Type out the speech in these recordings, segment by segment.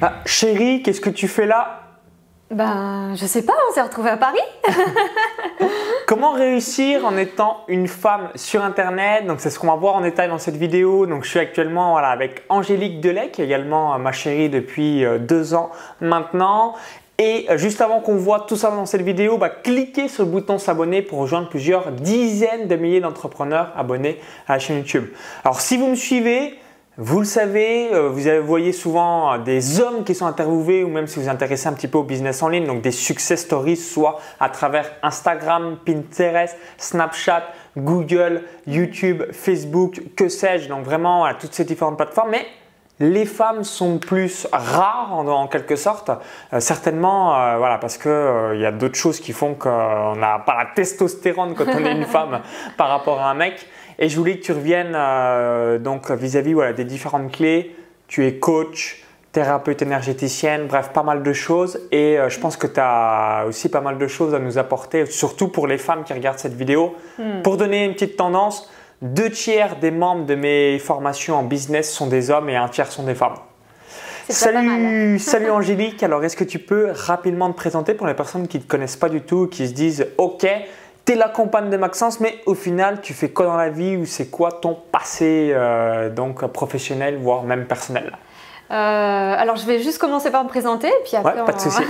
Ah, chérie, qu'est-ce que tu fais là? Ben, je sais pas, on s'est retrouvés à Paris. Comment réussir en étant une femme sur Internet? Donc c'est ce qu'on va voir en détail dans cette vidéo. Donc je suis actuellement voilà, avec Angélique Delay, qui est également euh, ma chérie depuis euh, deux ans maintenant. Et euh, juste avant qu'on voit tout ça dans cette vidéo, bah, cliquez sur le bouton s'abonner pour rejoindre plusieurs dizaines de milliers d'entrepreneurs abonnés à la chaîne YouTube. Alors si vous me suivez, vous le savez, euh, vous voyez souvent euh, des hommes qui sont interviewés ou même si vous vous intéressez un petit peu au business en ligne, donc des success stories, soit à travers Instagram, Pinterest, Snapchat, Google, YouTube, Facebook, que sais-je, donc vraiment à toutes ces différentes plateformes. Mais les femmes sont plus rares en, quelque sorte, euh, certainement, voilà, parce que il y a d'autres choses qui font qu'on n'a pas la testostérone quand on est une femme par rapport à un mec. Et je voulais que tu reviennes euh, donc vis-à-vis voilà, des différentes clés. Tu es coach, thérapeute énergéticienne, bref, pas mal de choses. Et euh, je pense que tu as aussi pas mal de choses à nous apporter, surtout pour les femmes qui regardent cette vidéo. Hmm. Pour donner une petite tendance, deux tiers des membres de mes formations en business sont des hommes et un tiers sont des femmes. Salut, salut Angélique. Alors, est-ce que tu peux rapidement te présenter pour les personnes qui ne te connaissent pas du tout, qui se disent OK, tu es la compagne de Maxence, mais au final, tu fais quoi dans la vie ou c'est quoi ton passé euh, donc professionnel, voire même personnel? Euh, Alors, je vais juste commencer par me présenter, puis après. Ouais, pas de souci.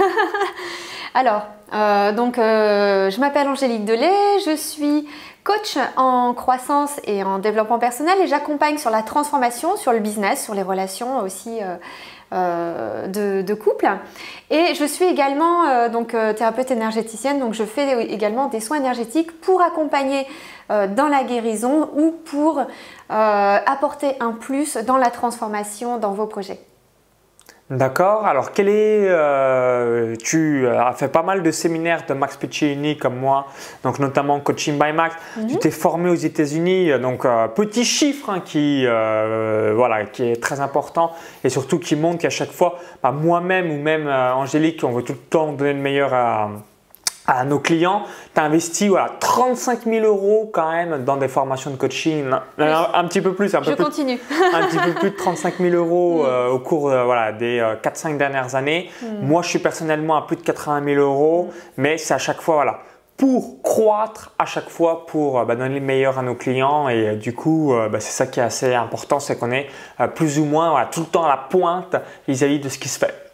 alors, euh, donc, je m'appelle Angélique Delay, je suis coach en croissance et en développement personnel et j'accompagne sur la transformation, sur le business, sur les relations aussi euh, de, couple. Et je suis également euh, donc, euh, thérapeute énergéticienne, donc je fais également des soins énergétiques pour accompagner dans la guérison ou pour apporter un plus dans la transformation dans vos projets. D'accord. Alors, quel est, euh, tu as fait pas mal de séminaires de Max Piccinini comme moi, donc notamment Coaching by Max. Tu mhm. t'es formé aux États-Unis, donc euh, petit chiffre hein, qui, euh, voilà, qui est très important et surtout qui montre qu'à chaque fois, bah, moi-même ou même Angélique, on veut tout le temps donner le meilleur à, à nos clients, tu as investi voilà, 35 000 euros quand même dans des formations de coaching, un, petit peu plus, un peu Je plus, continue. un petit peu plus de 35 000 euros mm. euh, au cours euh, voilà, des 4-5 euh, dernières années. Mm. Moi, je suis personnellement à plus de 80 000 euros, mm. mais c'est à chaque fois voilà, pour croître, à chaque fois pour bah, donner le meilleur à nos clients et du coup, bah, c'est ça qui est assez important, c'est qu'on est plus ou moins voilà, tout le temps à la pointe vis à -vis de ce qui se fait.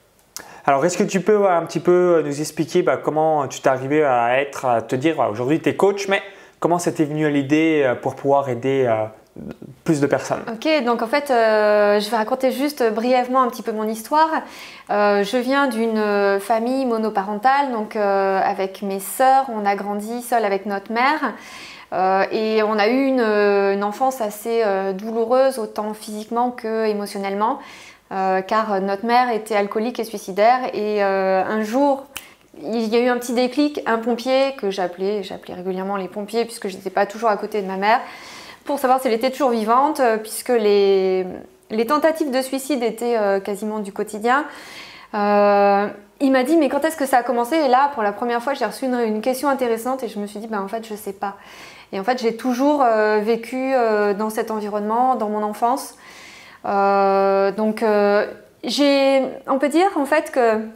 Alors, est-ce que tu peux un petit peu nous expliquer bah, comment tu t'es arrivé à être, à te dire aujourd'hui tu es coach, mais comment c'était venu à l'idée euh, pour pouvoir aider euh, plus de personnes? Ok, donc en fait, euh, je vais raconter juste brièvement un petit peu mon histoire. je viens d'une famille monoparentale, donc avec mes sœurs, on a grandi seul avec notre mère. et on a eu une, une enfance assez douloureuse, autant physiquement que émotionnellement. Euh, car notre mère était alcoolique et suicidaire. Et euh, un jour, il y a eu un petit déclic, un pompier que j'appelais, j'appelais régulièrement les pompiers puisque je n'étais pas toujours à côté de ma mère, pour savoir si elle était toujours vivante, euh, puisque les, tentatives de suicide étaient quasiment du quotidien. il m'a dit mais quand est-ce que ça a commencé? Et là, pour la première fois, j'ai reçu une, question intéressante et je me suis dit ben en fait je sais pas. Et en fait, j'ai toujours vécu dans cet environnement, dans mon enfance. Euh, donc, euh, on peut dire en fait que,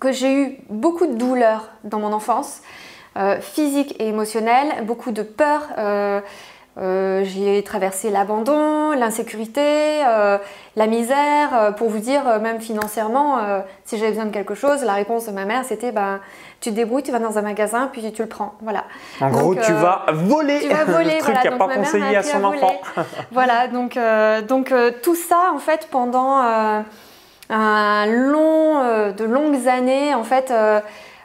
que j'ai eu beaucoup de douleurs dans mon enfance, euh, physique et émotionnelle, beaucoup de peur. J'ai traversé l'abandon, l'insécurité, la misère. pour vous dire, même financièrement, si j'avais besoin de quelque chose, la réponse de ma mère, c'était ben, tu te débrouilles, tu vas dans un magasin, puis tu le prends. Voilà. En gros, tu euh, vas voler. Tu vas voler, le truc voilà. pas conseillé à, son enfant. voilà, donc, euh, donc euh, tout ça, en fait, pendant un long, de longues années, en fait,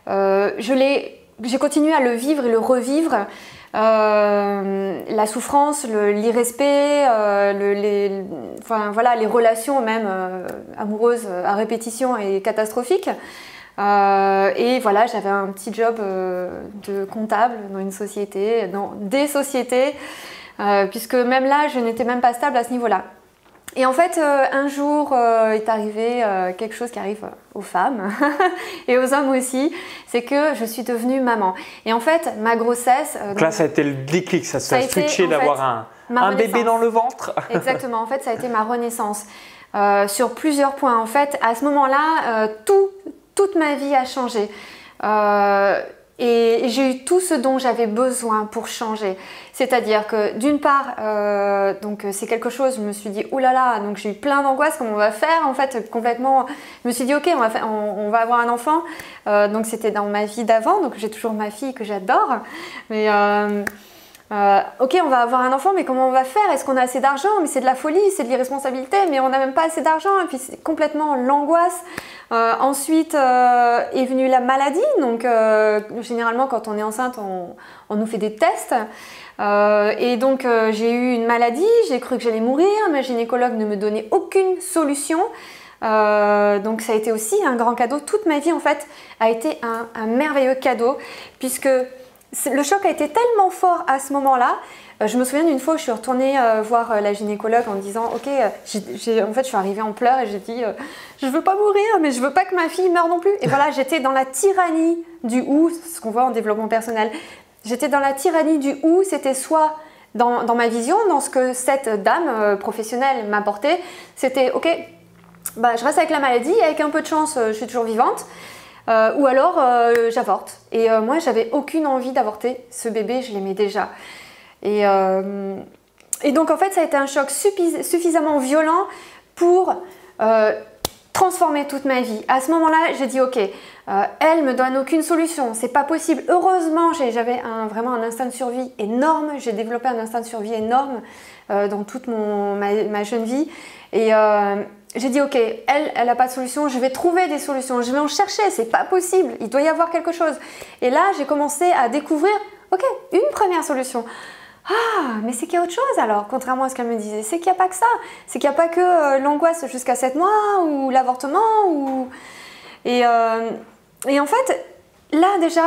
je j'ai continué à le vivre et le revivre. La souffrance, l'irrespect, voilà, les relations même amoureuses à répétition et catastrophiques. Euh, et voilà, j'avais un petit job euh, de comptable dans une société, dans des sociétés, euh, puisque même là, je n'étais même pas stable à ce niveau-là. Et en fait, un jour est arrivé quelque chose qui arrive aux femmes et aux hommes aussi, c'est que je suis devenue maman. Et en fait, ma grossesse. donc, là, ça a été le déclic, ça s'est switché d'avoir un, un bébé dans le ventre. Exactement, en fait, ça a été ma renaissance. sur plusieurs points. En fait, à ce moment-là, tout, toute ma vie a changé. Et j'ai eu tout ce dont j'avais besoin pour changer. C'est-à-dire que d'une part, euh, donc c'est quelque chose, je me suis dit, oulala, là là, donc j'ai eu plein d'angoisse, comment on va faire En fait, complètement, je me suis dit, ok, on va, on, va avoir un enfant. Euh, donc c'était dans ma vie d'avant, donc j'ai toujours ma fille que j'adore. Mais euh, ok, on va avoir un enfant, mais comment on va faire? Est-ce qu'on a assez d'argent? Mais c'est de la folie, c'est de l'irresponsabilité, mais on n'a même pas assez d'argent, et puis c'est complètement l'angoisse. Euh, ensuite euh, est venue la maladie, donc généralement quand on est enceinte, on, nous fait des tests. et donc j'ai eu une maladie, j'ai cru que j'allais mourir, ma gynécologue ne me donnait aucune solution. donc ça a été aussi un grand cadeau. Toute ma vie en fait a été un, un merveilleux cadeau puisque le choc a été tellement fort à ce moment-là. Euh, je me souviens d'une fois où je suis retournée euh, voir euh, la gynécologue en disant Ok, en fait, je suis arrivée en pleurs et j'ai dit Je veux pas mourir, mais je veux pas que ma fille meure non plus. Et voilà, j'étais dans la tyrannie du ou, ce qu'on voit en développement personnel. J'étais dans la tyrannie du ou, c'était soit dans, ma vision, dans ce que cette dame professionnelle m'apportait, c'était Ok, bah, je reste avec la maladie, avec un peu de chance, je suis toujours vivante. Euh, ou alors euh, j'avorte. Et euh, moi, j'avais aucune envie d'avorter. Ce bébé, je l'aimais déjà. Et, et, donc, en fait, ça a été un choc suffisamment violent pour transformer toute ma vie. À ce moment-là, j'ai dit, ok, elle me donne aucune solution, c'est pas possible. Heureusement, j'avais vraiment un instinct de survie énorme. J'ai développé un instinct de survie énorme dans toute mon, ma, ma, jeune vie. Et, j'ai dit ok, elle, elle n'a pas de solution, je vais trouver des solutions, je vais en chercher, c'est pas possible, il doit y avoir quelque chose. Et là, j'ai commencé à découvrir, ok, une première solution. Ah, mais c'est qu'il y a autre chose alors, contrairement à ce qu'elle me disait. C'est qu'il n'y a pas que ça. C'est qu'il n'y a pas que euh, l'angoisse jusqu'à 7 mois ou l'avortement. Ou... Et, euh, et, en fait, là déjà,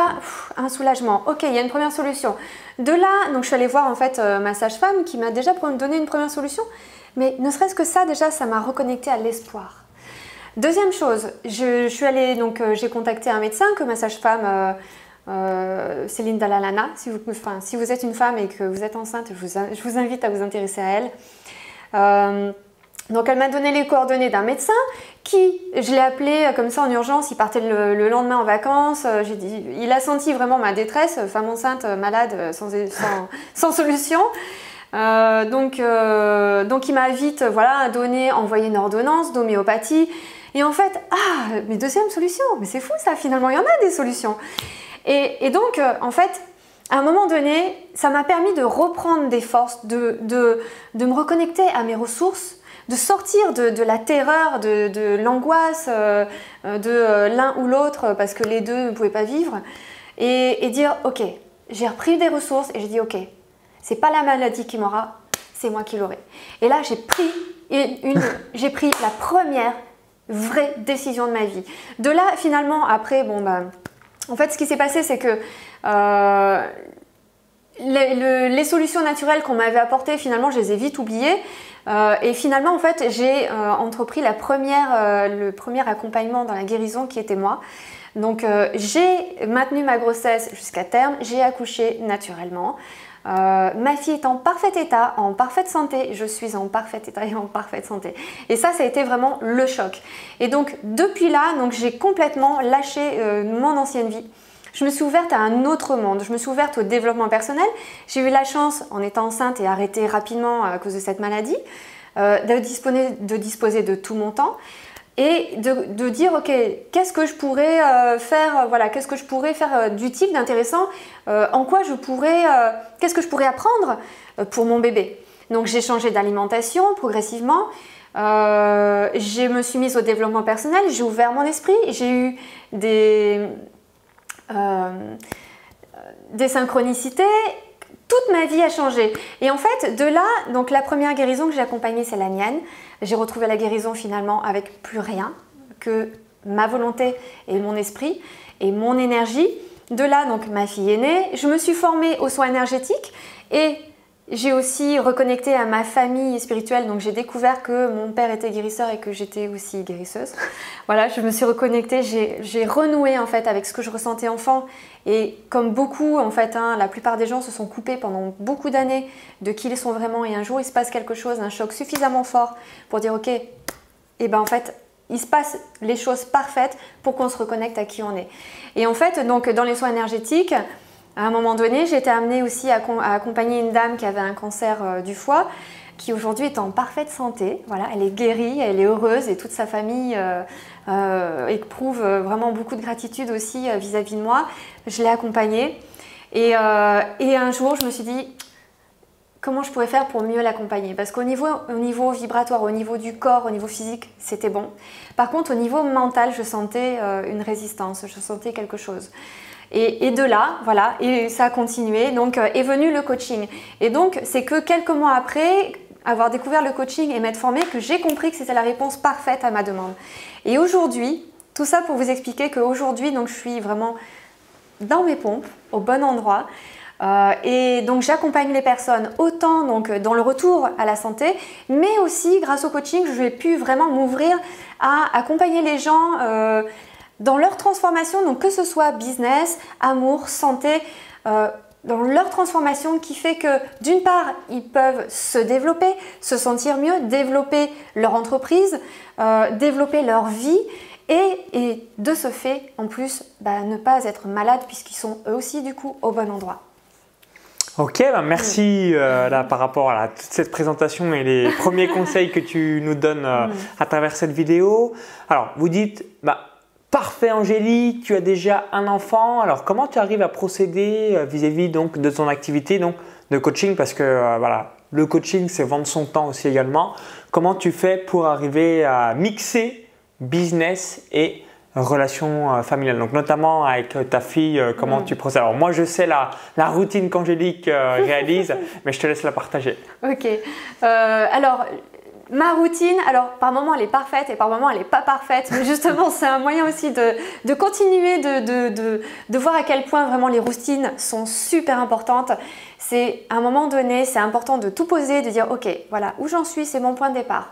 un soulagement. Ok, il y a une première solution. De là, donc je suis allée voir en fait euh, ma sage-femme qui m'a déjà donné une première solution. Mais ne serait-ce que ça, déjà, ça m'a reconnecté à l'espoir. Deuxième chose, je, suis allée, donc euh, j'ai contacté un médecin que ma sage-femme euh, euh, Céline Dalalana. Si vous, êtes une femme et que vous êtes enceinte, je vous, invite à vous intéresser à elle. donc elle m'a donné les coordonnées d'un médecin qui, je l'ai appelé comme ça en urgence, il partait le, lendemain en vacances. Il a senti vraiment ma détresse, femme enceinte, malade, sans solution. Euh, donc, euh, donc il m'a vite voilà, donné, envoyé une ordonnance d'homéopathie. Et en fait, ah, mais deuxième solution, mais c'est fou ça, finalement, il y en a des solutions. Et, donc, euh, en fait, à un moment donné, ça m'a permis de reprendre des forces, de, de, de, me reconnecter à mes ressources, de sortir de, la terreur, de, de l'angoisse de l'un ou l'autre, parce que les deux ne pouvaient pas vivre, et, et dire, ok, j'ai repris des ressources et j'ai dit, ok, c'est pas la maladie qui m'aura, c'est moi qui l'aurai. Et là, j'ai pris une, j'ai pris la première vraie décision de ma vie. De là, finalement, après, bon ben, en fait, ce qui s'est passé, c'est que euh, les, solutions naturelles qu'on m'avait apportées, finalement, je les ai vite oubliées. Euh, et finalement, en fait, j'ai euh, entrepris la première, le premier accompagnement dans la guérison qui était moi. Donc, j'ai maintenu ma grossesse jusqu'à terme, j'ai accouché naturellement. Euh, ma fille est en parfait état, en parfaite santé, je suis en parfait état et en parfaite santé. Et ça, ça a été vraiment le choc. Et donc depuis là, donc j'ai complètement lâché euh, mon ancienne vie. Je me suis ouverte à un autre monde, je me suis ouverte au développement personnel. J'ai eu la chance, en étant enceinte et arrêtée rapidement à cause de cette maladie, euh, de, disposer, de disposer de tout mon temps et de, dire ok qu'est-ce que je pourrais euh, faire euh, voilà qu'est-ce que je pourrais faire euh, d'utile d'intéressant en quoi je pourrais qu'est-ce que je pourrais apprendre pour mon bébé. Donc j'ai changé d'alimentation progressivement. Je me suis mise au développement personnel j'ai ouvert mon esprit j'ai eu des des synchronicités toute ma vie a changé. Et en fait, de là, donc la première guérison que j'ai accompagnée, c'est la mienne. J'ai retrouvé la guérison finalement avec plus rien que ma volonté et mon esprit et mon énergie. De là, donc ma fille est née. Je me suis formée aux soins énergétiques et j'ai aussi reconnecté à ma famille spirituelle, donc j'ai découvert que mon père était guérisseur et que j'étais aussi guérisseuse. voilà, je me suis reconnectée, j'ai renoué en fait avec ce que je ressentais enfant. Et comme beaucoup, en fait, hein, la plupart des gens se sont coupés pendant beaucoup d'années de qui ils sont vraiment. Et un jour, il se passe quelque chose, un choc suffisamment fort pour dire ok, et ben en fait, il se passe les choses parfaites pour qu'on se reconnecte à qui on est. Et en fait, donc dans les soins énergétiques, à un moment donné, été amenée aussi à, accompagner une dame qui avait un cancer euh, du foie, qui aujourd'hui est en parfaite santé. Voilà, elle est guérie, elle est heureuse et toute sa famille euh, euh, éprouve vraiment beaucoup de gratitude aussi vis-à-vis de moi. Je l'ai accompagnée. Et, et, un jour, je me suis dit, comment je pourrais faire pour mieux l'accompagner? Parce qu'au niveau, au niveau vibratoire, au niveau du corps, au niveau physique, c'était bon. Par contre, au niveau mental, je sentais une résistance, je sentais quelque chose. Et, de là, voilà, et ça a continué. Donc euh, est venu le coaching. Et donc c'est que quelques mois après avoir découvert le coaching et m'être formée que j'ai compris que c'était la réponse parfaite à ma demande. Et aujourd'hui, tout ça pour vous expliquer qu'aujourd'hui, donc je suis vraiment dans mes pompes, au bon endroit. Euh, et donc j'accompagne les personnes autant donc dans le retour à la santé, mais aussi grâce au coaching, je vais pu vraiment m'ouvrir à accompagner les gens. Euh, dans leur transformation, donc que ce soit business, amour, santé, euh, dans leur transformation qui fait que d'une part, ils peuvent se développer, se sentir mieux, développer leur entreprise, euh, développer leur vie et, de ce fait, en plus, bah, ne pas être malade puisqu'ils sont eux aussi du coup au bon endroit. Ok, bah, merci euh, là, par rapport à toute cette présentation et les premiers conseils que tu nous donnes mm. à travers cette vidéo. Alors, vous dites, bah, Parfait Angélique, tu as déjà un enfant. Alors comment tu arrives à procéder euh, vis-à-vis donc de ton activité donc de coaching? Parce que euh, voilà, le coaching c'est vendre son temps aussi également. Comment tu fais pour arriver à mixer business et relation euh, familiale Donc notamment avec ta fille, comment mm. tu procèdes? Alors moi je sais la, la routine qu'Angélique réalise, mais je te laisse la partager. Ok. alors Ma routine, alors par moment elle est parfaite et par moment elle n'est pas parfaite, mais justement c'est un moyen aussi de, continuer de, voir à quel point vraiment les routines sont super importantes. C'est à un moment donné, c'est important de tout poser, de dire ok, voilà où j'en suis, c'est mon point de départ.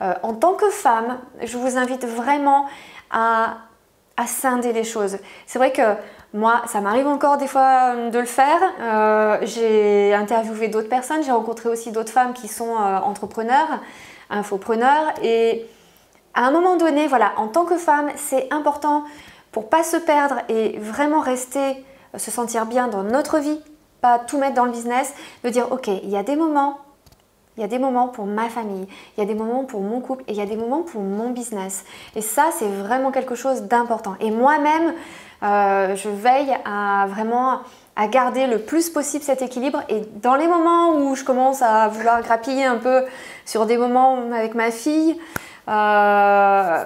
Euh, en tant que femme, je vous invite vraiment à, scinder les choses. C'est vrai que moi, ça m'arrive encore des fois de le faire. Euh, j'ai interviewé d'autres personnes, j'ai rencontré aussi d'autres femmes qui sont euh, entrepreneurs infopreneur. Et à un moment donné, voilà, en tant que femme, c'est important pour pas se perdre et vraiment rester, euh, se sentir bien dans notre vie, pas tout mettre dans le business, de dire ok, il y a des moments, il y a des moments pour ma famille, il y a des moments pour mon couple et il y a des moments pour mon business. Et ça, c'est vraiment quelque chose d'important. Et moi-même, euh, je veille à vraiment à garder le plus possible cet équilibre. Et dans les moments où je commence à vouloir grappiller un peu sur des moments avec ma fille, euh,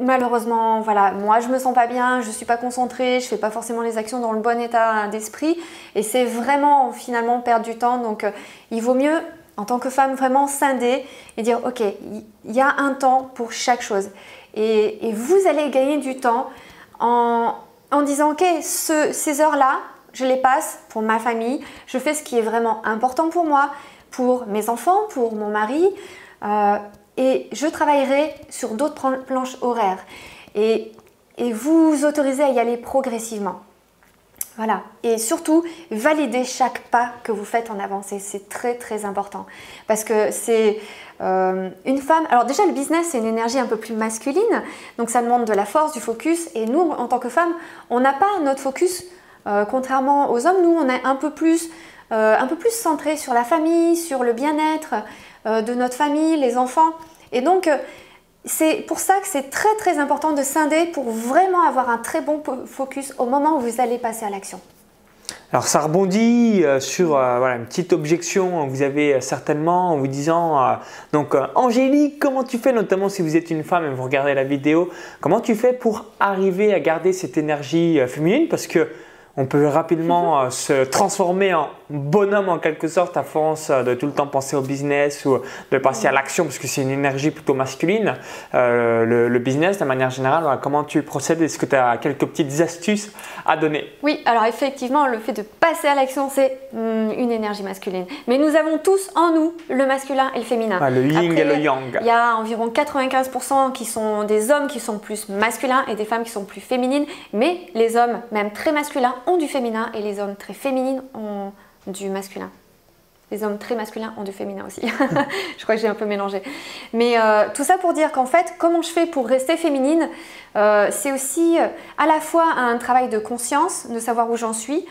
malheureusement, voilà, moi je me sens pas bien, je suis pas concentrée, je fais pas forcément les actions dans le bon état d'esprit, et c'est vraiment finalement perdre du temps. Donc, euh, il vaut mieux en tant que femme vraiment scinder et dire ok, il y a un temps pour chaque chose, et, et vous allez gagner du temps en, en disant ok, ce, ces heures-là, je les passe pour ma famille, je fais ce qui est vraiment important pour moi, pour mes enfants, pour mon mari, euh, et je travaillerai sur d'autres planches horaires. Et, et vous autorisez à y aller progressivement. Voilà. Et surtout, validez chaque pas que vous faites en avancée. C'est très très important. Parce que c'est euh, une femme. Alors, déjà, le business, c'est une énergie un peu plus masculine. Donc, ça demande de la force, du focus. Et nous, en tant que femmes, on n'a pas notre focus euh, contrairement aux hommes, nous, on est un peu plus, euh, un peu plus centré sur la famille, sur le bien-être euh, de notre famille, les enfants. Et donc, c'est pour ça que c'est très très important de scinder pour vraiment avoir un très bon focus au moment où vous allez passer à l'action. Alors ça rebondit sur une petite objection que vous avez certainement en vous disant donc Angélique, comment tu fais notamment si vous êtes une femme et vous regardez la vidéo, comment tu fais pour arriver à garder cette énergie féminine? Parce que on peut rapidement euh, se transformer en bonhomme en quelque sorte à force euh, de tout le temps penser au business ou de passer à l'action parce que c'est une énergie plutôt masculine. Euh, le, business, de manière générale, comment tu procèdes? Est-ce que tu as quelques petites astuces à donner? Oui, alors effectivement, le fait de passer à l'action, c'est hmm, une énergie masculine. Mais nous avons tous en nous le masculin et le féminin. le yin et le yang. Il y a environ 95% qui sont des hommes qui sont plus masculins et des femmes qui sont plus féminines. Mais les hommes, même très masculins, ont du féminin et les hommes très féminines ont du masculin. Les hommes très masculins ont du féminin aussi. je crois que j'ai un peu mélangé. Mais euh, tout ça pour dire qu'en fait, comment je fais pour rester féminine, euh, c'est aussi à la fois un travail de conscience, de savoir où j'en suis,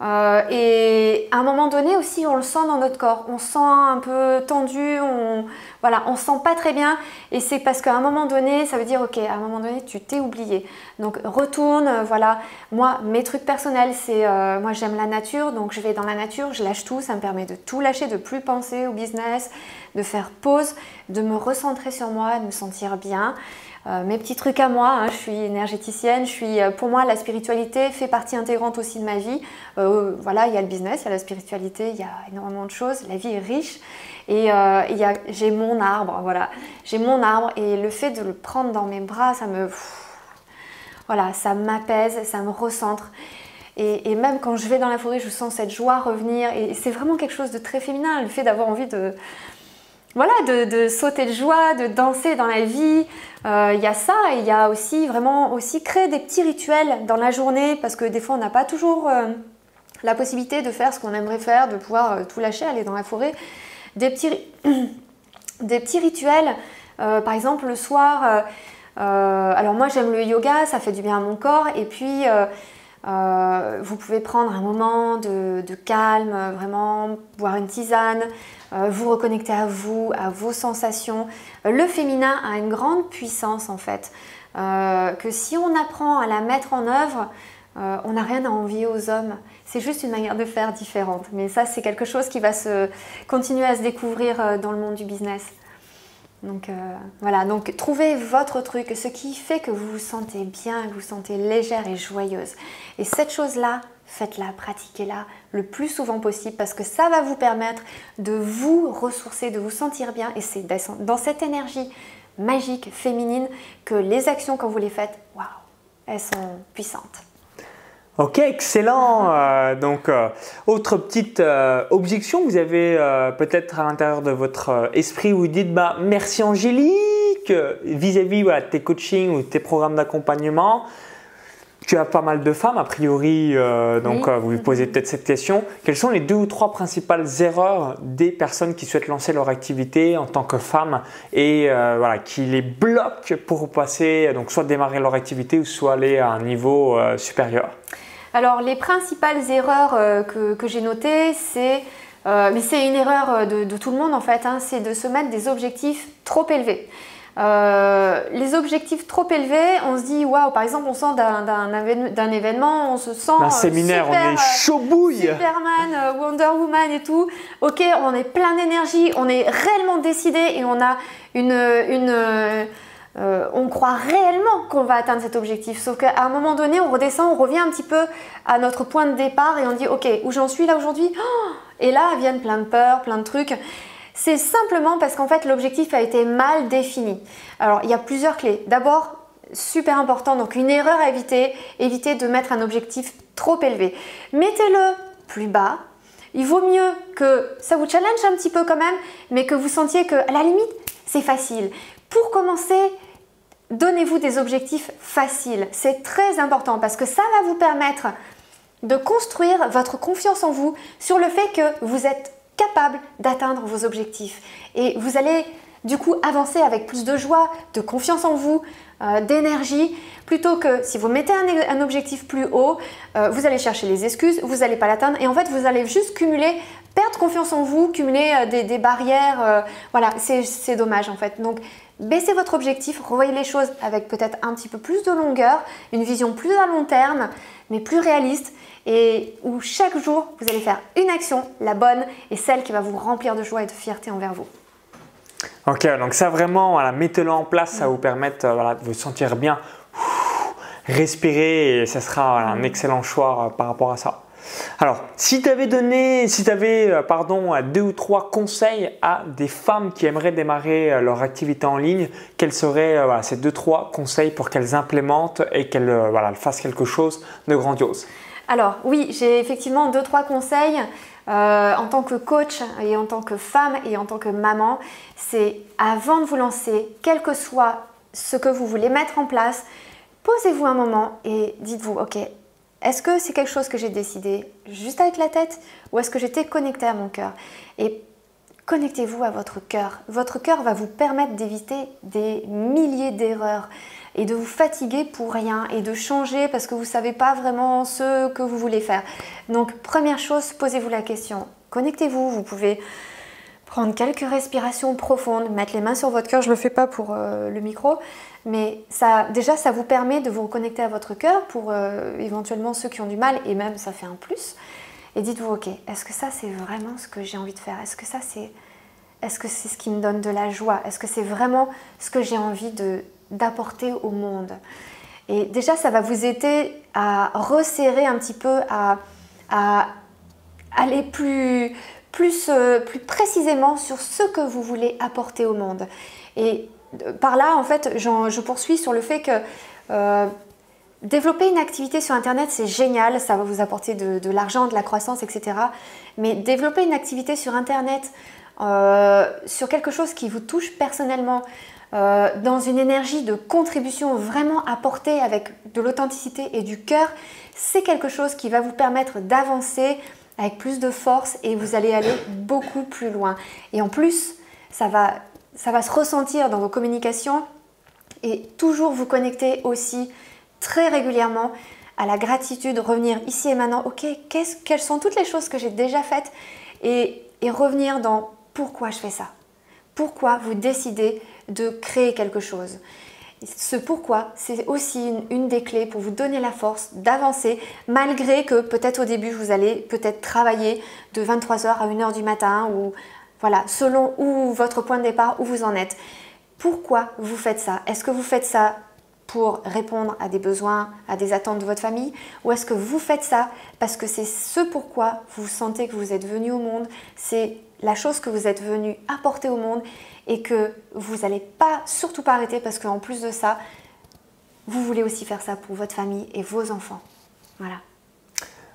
euh, et à un moment donné aussi, on le sent dans notre corps. On sent un peu tendu, on voilà, on sent pas très bien. Et c'est parce qu'à un moment donné, ça veut dire ok, à un moment donné, tu t'es oublié. Donc retourne, voilà. Moi, mes trucs personnels, c'est euh, moi j'aime la nature, donc je vais dans la nature, je lâche tout. Ça me permet de tout lâcher, de plus penser au business, de faire pause, de me recentrer sur moi, de me sentir bien. Euh, mes petits trucs à moi. Hein, je suis énergéticienne. Je suis, euh, pour moi, la spiritualité fait partie intégrante aussi de ma vie. Euh, voilà, il y a le business, il y a la spiritualité, il y a énormément de choses. La vie est riche. Et j'ai mon arbre, voilà. J'ai mon arbre et le fait de le prendre dans mes bras, ça me... voilà, ça m'apaise, ça me recentre. Et, et, même quand je vais dans la forêt, je sens cette joie revenir. Et c'est vraiment quelque chose de très féminin, le fait d'avoir envie de, voilà, de, sauter de joie, de danser dans la vie. Euh, il y a ça et il y a aussi vraiment aussi créer des petits rituels dans la journée parce que des fois on n'a pas toujours euh, la possibilité de faire ce qu'on aimerait faire, de pouvoir euh, tout lâcher, aller dans la forêt. Des petits, rituels, par exemple le soir. alors moi j'aime le yoga, ça fait du bien à mon corps et puis vous pouvez prendre un moment de calme, vraiment boire une tisane. Euh, vous reconnecter à vous, à vos sensations. Euh, le féminin a une grande puissance en fait, euh, que si on apprend à la mettre en œuvre, on n'a rien à envier aux hommes. C'est juste une manière de faire différente. Mais ça, c'est quelque chose qui va se continuer à se découvrir dans le monde du business. Donc voilà, donc trouvez votre truc, ce qui fait que vous vous sentez bien, que vous vous sentez légère et joyeuse. Et cette chose-là, faites-la, pratiquez-la le plus souvent possible parce que ça va vous permettre de vous ressourcer, de vous sentir bien et c'est dans cette énergie magique, féminine, que les actions quand vous les faites, waouh, elles sont puissantes. Ok, excellent. Euh, donc, euh, autre petite euh, objection, vous avez peut-être à l'intérieur de votre esprit où vous dites bah, merci Angélique vis-à-vis de tes coachings ou tes programmes d'accompagnement tu as pas mal de femmes, a priori, euh, donc euh, vous vous posez peut-être cette question. Quelles sont les deux ou trois principales erreurs des personnes qui souhaitent lancer leur activité en tant que femmes et euh, voilà, qui les bloquent pour passer, donc soit démarrer leur activité ou soit aller à un niveau supérieur? Alors, les principales erreurs que, que j'ai notées, c'est, mais c'est une erreur de, de, tout le monde en fait, hein, c'est de se mettre des objectifs trop élevés. Euh, les objectifs trop élevés, on se dit waouh, par exemple, on sent d'un événement, on se sent. Un séminaire, on est chaud bouille. Superman, euh, Wonder Woman et tout. Ok, on est plein d'énergie, on est réellement décidé et on a une. une euh, on croit réellement qu'on va atteindre cet objectif. Sauf qu'à un moment donné, on redescend, on revient un petit peu à notre point de départ et on dit ok, où j'en suis là aujourd'hui? Oh Et là viennent plein de peurs, plein de trucs. C'est simplement parce qu'en fait l'objectif a été mal défini. Alors il y a plusieurs clés. D'abord, super important, donc une erreur à éviter, éviter de mettre un objectif trop élevé. Mettez-le plus bas. Il vaut mieux que ça vous challenge un petit peu quand même, mais que vous sentiez que à la limite c'est facile. Pour commencer, donnez-vous des objectifs faciles. C'est très important parce que ça va vous permettre de construire votre confiance en vous sur le fait que vous êtes capable d'atteindre vos objectifs. Et vous allez du coup avancer avec plus de joie, de confiance en vous, euh, d'énergie, plutôt que si vous mettez un, objectif plus haut, euh, vous allez chercher les excuses, vous n'allez pas l'atteindre et en fait vous allez juste cumuler, perdre confiance en vous, cumuler euh, des, barrières. voilà, c'est dommage en fait. Donc baissez votre objectif, revoyez les choses avec peut-être un petit peu plus de longueur, une vision plus à long terme, mais plus réaliste et où chaque jour, vous allez faire une action, la bonne, et celle qui va vous remplir de joie et de fierté envers vous. Ok, donc ça vraiment, voilà, mettez-le en place, ça va vous permettre euh, de vous sentir bien, respirer, et ça sera un excellent choix euh, par rapport à ça. Alors, si tu avais donné, si tu avais, euh, pardon, deux ou trois conseils à des femmes qui aimeraient démarrer leur activité en ligne, quels seraient ces deux trois conseils pour qu'elles implémentent et qu'elles fassent quelque chose de grandiose? Alors oui, j'ai effectivement deux, trois conseils. Euh, en tant que coach et en tant que femme et en tant que maman, c'est avant de vous lancer, quel que soit ce que vous voulez mettre en place, posez-vous un moment et dites-vous, ok, est-ce que c'est quelque chose que j'ai décidé juste avec la tête ou est-ce que j'étais connectée à mon cœur? Et connectez-vous à votre cœur. Votre cœur va vous permettre d'éviter des milliers d'erreurs et de vous fatiguer pour rien et de changer parce que vous ne savez pas vraiment ce que vous voulez faire. Donc première chose, posez-vous la question. Connectez-vous, vous pouvez prendre quelques respirations profondes, mettre les mains sur votre cœur. Je ne le fais pas pour euh, le micro, mais ça, déjà, ça vous permet de vous reconnecter à votre cœur pour euh, éventuellement ceux qui ont du mal, et même ça fait un plus. Et dites-vous, ok, est-ce que ça c'est vraiment ce que j'ai envie de faire? Est-ce que ça c'est, est-ce ce qui me donne de la joie? Est-ce que c'est vraiment ce que j'ai envie d'apporter au monde? Et déjà, ça va vous aider à resserrer un petit peu, à, à aller plus plus, euh, plus précisément sur ce que vous voulez apporter au monde. Et par là, en fait, je poursuis sur le fait que euh, développer une activité sur Internet, c'est génial, ça va vous apporter de, l'argent, de la croissance, etc. Mais développer une activité sur Internet, euh, sur quelque chose qui vous touche personnellement, dans une énergie de contribution vraiment apportée avec de l'authenticité et du cœur, c'est quelque chose qui va vous permettre d'avancer avec plus de force et vous allez aller beaucoup plus loin. Et en plus, ça va, se ressentir dans vos communications et toujours vous connecter aussi très régulièrement à la gratitude, revenir ici et maintenant, ok, quelles sont toutes les choses que j'ai déjà faites et revenir dans pourquoi je fais ça. Pourquoi vous décidez de créer quelque chose. Ce pourquoi, c'est aussi une, des clés pour vous donner la force d'avancer, malgré que peut-être au début, vous allez peut-être travailler de 23h à 1h du matin, ou voilà, selon où votre point de départ, où vous en êtes. Pourquoi vous faites ça? Est-ce que vous faites ça pour répondre à des besoins, à des attentes de votre famille? Ou est-ce que vous faites ça parce que c'est ce pourquoi vous sentez que vous êtes venu au monde, c'est la chose que vous êtes venu apporter au monde et que vous n'allez pas, surtout pas arrêter parce qu'en plus de ça, vous voulez aussi faire ça pour votre famille et vos enfants. Voilà.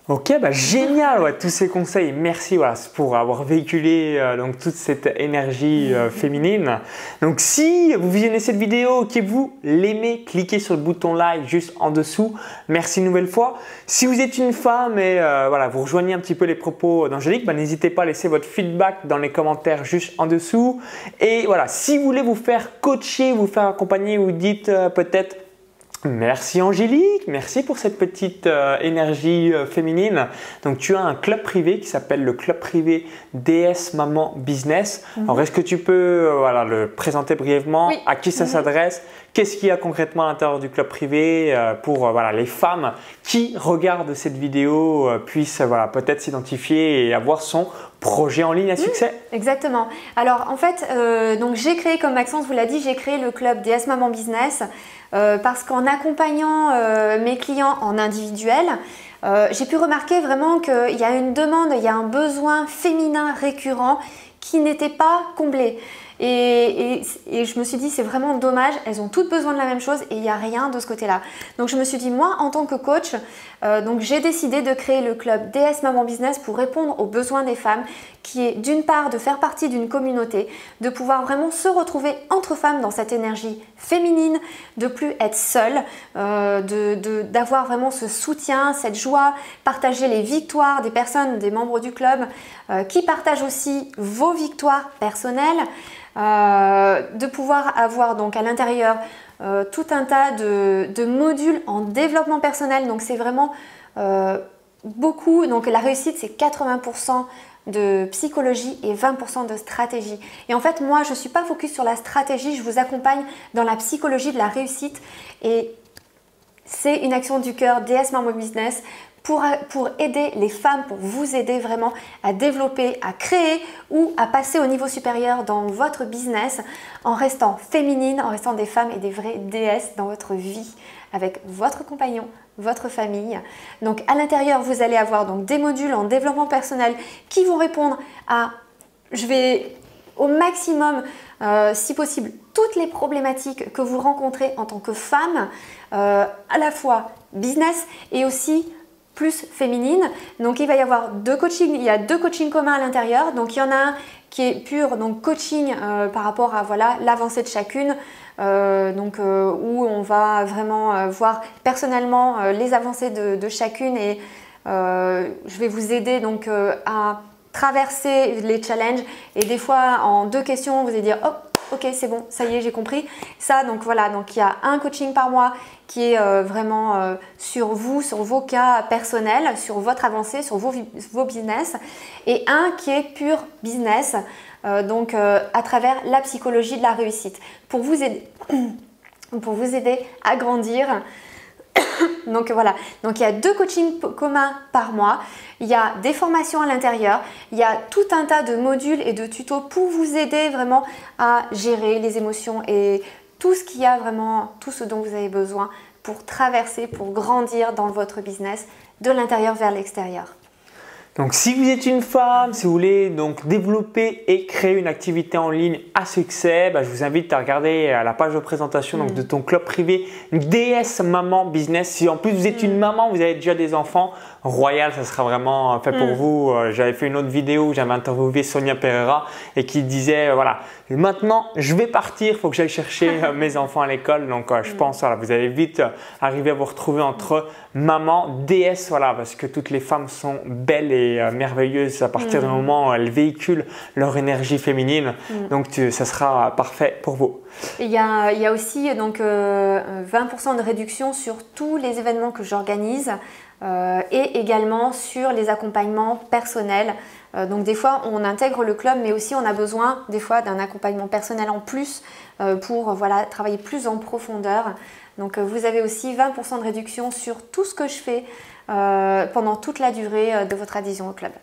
Ok, bah génial, tous ces conseils. Merci pour avoir véhiculé euh, donc, toute cette énergie euh, féminine. Donc si vous visionnez cette vidéo, que vous l'aimez, cliquez sur le bouton like juste en dessous. Merci une nouvelle fois. Si vous êtes une femme et euh, voilà, vous rejoignez un petit peu les propos d'Angélique, bah, n'hésitez pas à laisser votre feedback dans les commentaires juste en dessous. Et voilà, si vous voulez vous faire coacher, vous faire accompagner, vous dites peut-être Merci Angélique, merci pour cette petite euh, énergie euh, féminine. Donc tu as un club privé qui s'appelle le club privé DS Maman Business. Mhm. Alors est-ce que tu peux euh, voilà, le présenter brièvement? À qui ça mhm. s'adresse? Qu'est-ce qu'il y a concrètement à l'intérieur du club privé pour voilà, les femmes qui regardent cette vidéo puissent voilà, peut-être s'identifier et avoir son projet en ligne à succès Exactement. Alors en fait, donc j'ai créé, comme Maxence vous l'a dit, j'ai créé le club DS Maman Business. Euh, parce qu'en accompagnant euh, mes clients en individuel, euh, j'ai pu remarquer vraiment qu'il y a une demande, il y a un besoin féminin récurrent qui n'était pas comblé. Et, je me suis dit, c'est vraiment dommage, elles ont toutes besoin de la même chose et il n'y a rien de ce côté-là. Donc je me suis dit, moi, en tant que coach, euh, donc j'ai décidé de créer le club DS Maman Business pour répondre aux besoins des femmes, qui est d'une part de faire partie d'une communauté, de pouvoir vraiment se retrouver entre femmes dans cette énergie féminine, de plus être seule, euh, d'avoir vraiment ce soutien, cette joie, partager les victoires des personnes, des membres du club, euh, qui partagent aussi vos victoires personnelles. Euh, de pouvoir avoir donc à l'intérieur euh, tout un tas de, modules en développement personnel. Donc c'est vraiment euh, beaucoup. Donc la réussite c'est 80% de psychologie et 20% de stratégie. Et en fait moi je ne suis pas focus sur la stratégie, je vous accompagne dans la psychologie de la réussite et c'est une action du cœur DS Marmo Business pour, pour, aider les femmes, pour vous aider vraiment à développer, à créer ou à passer au niveau supérieur dans votre business en restant féminine, en restant des femmes et des vraies déesses dans votre vie avec votre compagnon, votre famille. Donc à l'intérieur, vous allez avoir donc des modules en développement personnel qui vont répondre à, je vais au maximum, euh, si possible, toutes les problématiques que vous rencontrez en tant que femme, euh, à la fois business et aussi plus féminine. Donc il va y avoir deux coachings, il y a deux coachings communs à l'intérieur. Donc il y en a un qui est pur donc coaching euh, par rapport à voilà l'avancée de chacune, donc, où on va vraiment voir personnellement les avancées de, chacune et je vais vous aider donc à traverser les challenges et des fois en deux questions vous allez dire hop ok c'est bon ça y est j'ai compris. Ça donc voilà donc il y a un coaching par mois qui est euh, vraiment euh, sur vous sur vos cas personnels sur votre avancée sur vos, vos business et un qui est pur business euh, donc à travers la psychologie de la réussite. Pour vous aider pour vous aider à grandir donc voilà, donc il y a deux coachings communs par mois, il y a des formations à l'intérieur, il y a tout un tas de modules et de tutos pour vous aider vraiment à gérer les émotions et tout ce qu'il y a vraiment, tout ce dont vous avez besoin pour traverser, pour grandir dans votre business de l'intérieur vers l'extérieur. Donc si vous êtes une femme, si vous voulez donc développer et créer une activité en ligne à succès, bah, je vous invite à regarder euh, la page de présentation donc, mm. de ton club privé DS Maman Business. Si en plus vous êtes une mm. maman, vous avez déjà des enfants, Royal, ça sera vraiment fait pour mm. vous. Euh, j'avais fait une autre vidéo où j'avais interviewé Sonia Pereira et qui disait euh, voilà, maintenant je vais partir, il faut que j'aille chercher mes enfants à l'école. Donc je pense voilà, vous allez vite arriver à vous retrouver entre maman, DS, voilà, parce que toutes les femmes sont belles et euh, merveilleuse à partir du mm. moment où elles véhiculent leur énergie féminine. Mm. Donc ça sera parfait pour vous. Il y a, il y a aussi donc 20% euh, de réduction sur tous les événements que j'organise. Euh, et également sur les accompagnements personnels. donc des fois on intègre le club mais aussi on a besoin des fois d'un accompagnement personnel en plus pour voilà, travailler plus en profondeur. Donc vous avez aussi 20% de réduction sur tout ce que je fais euh, pendant toute la durée euh, de votre adhésion au club.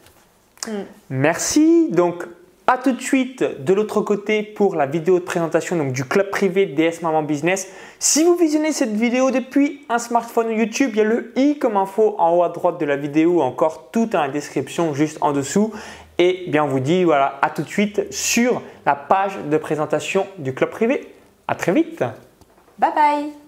Hmm. Merci. Donc, à tout de suite de l'autre côté pour la vidéo de présentation du club privé DS Maman Business. Si vous visionnez cette vidéo depuis un smartphone YouTube, il y a le i comme info en haut à droite de la vidéo, encore tout dans la description juste en dessous. Et bien on vous dit voilà, à tout de suite sur la page de présentation du club privé. À très vite. Bye bye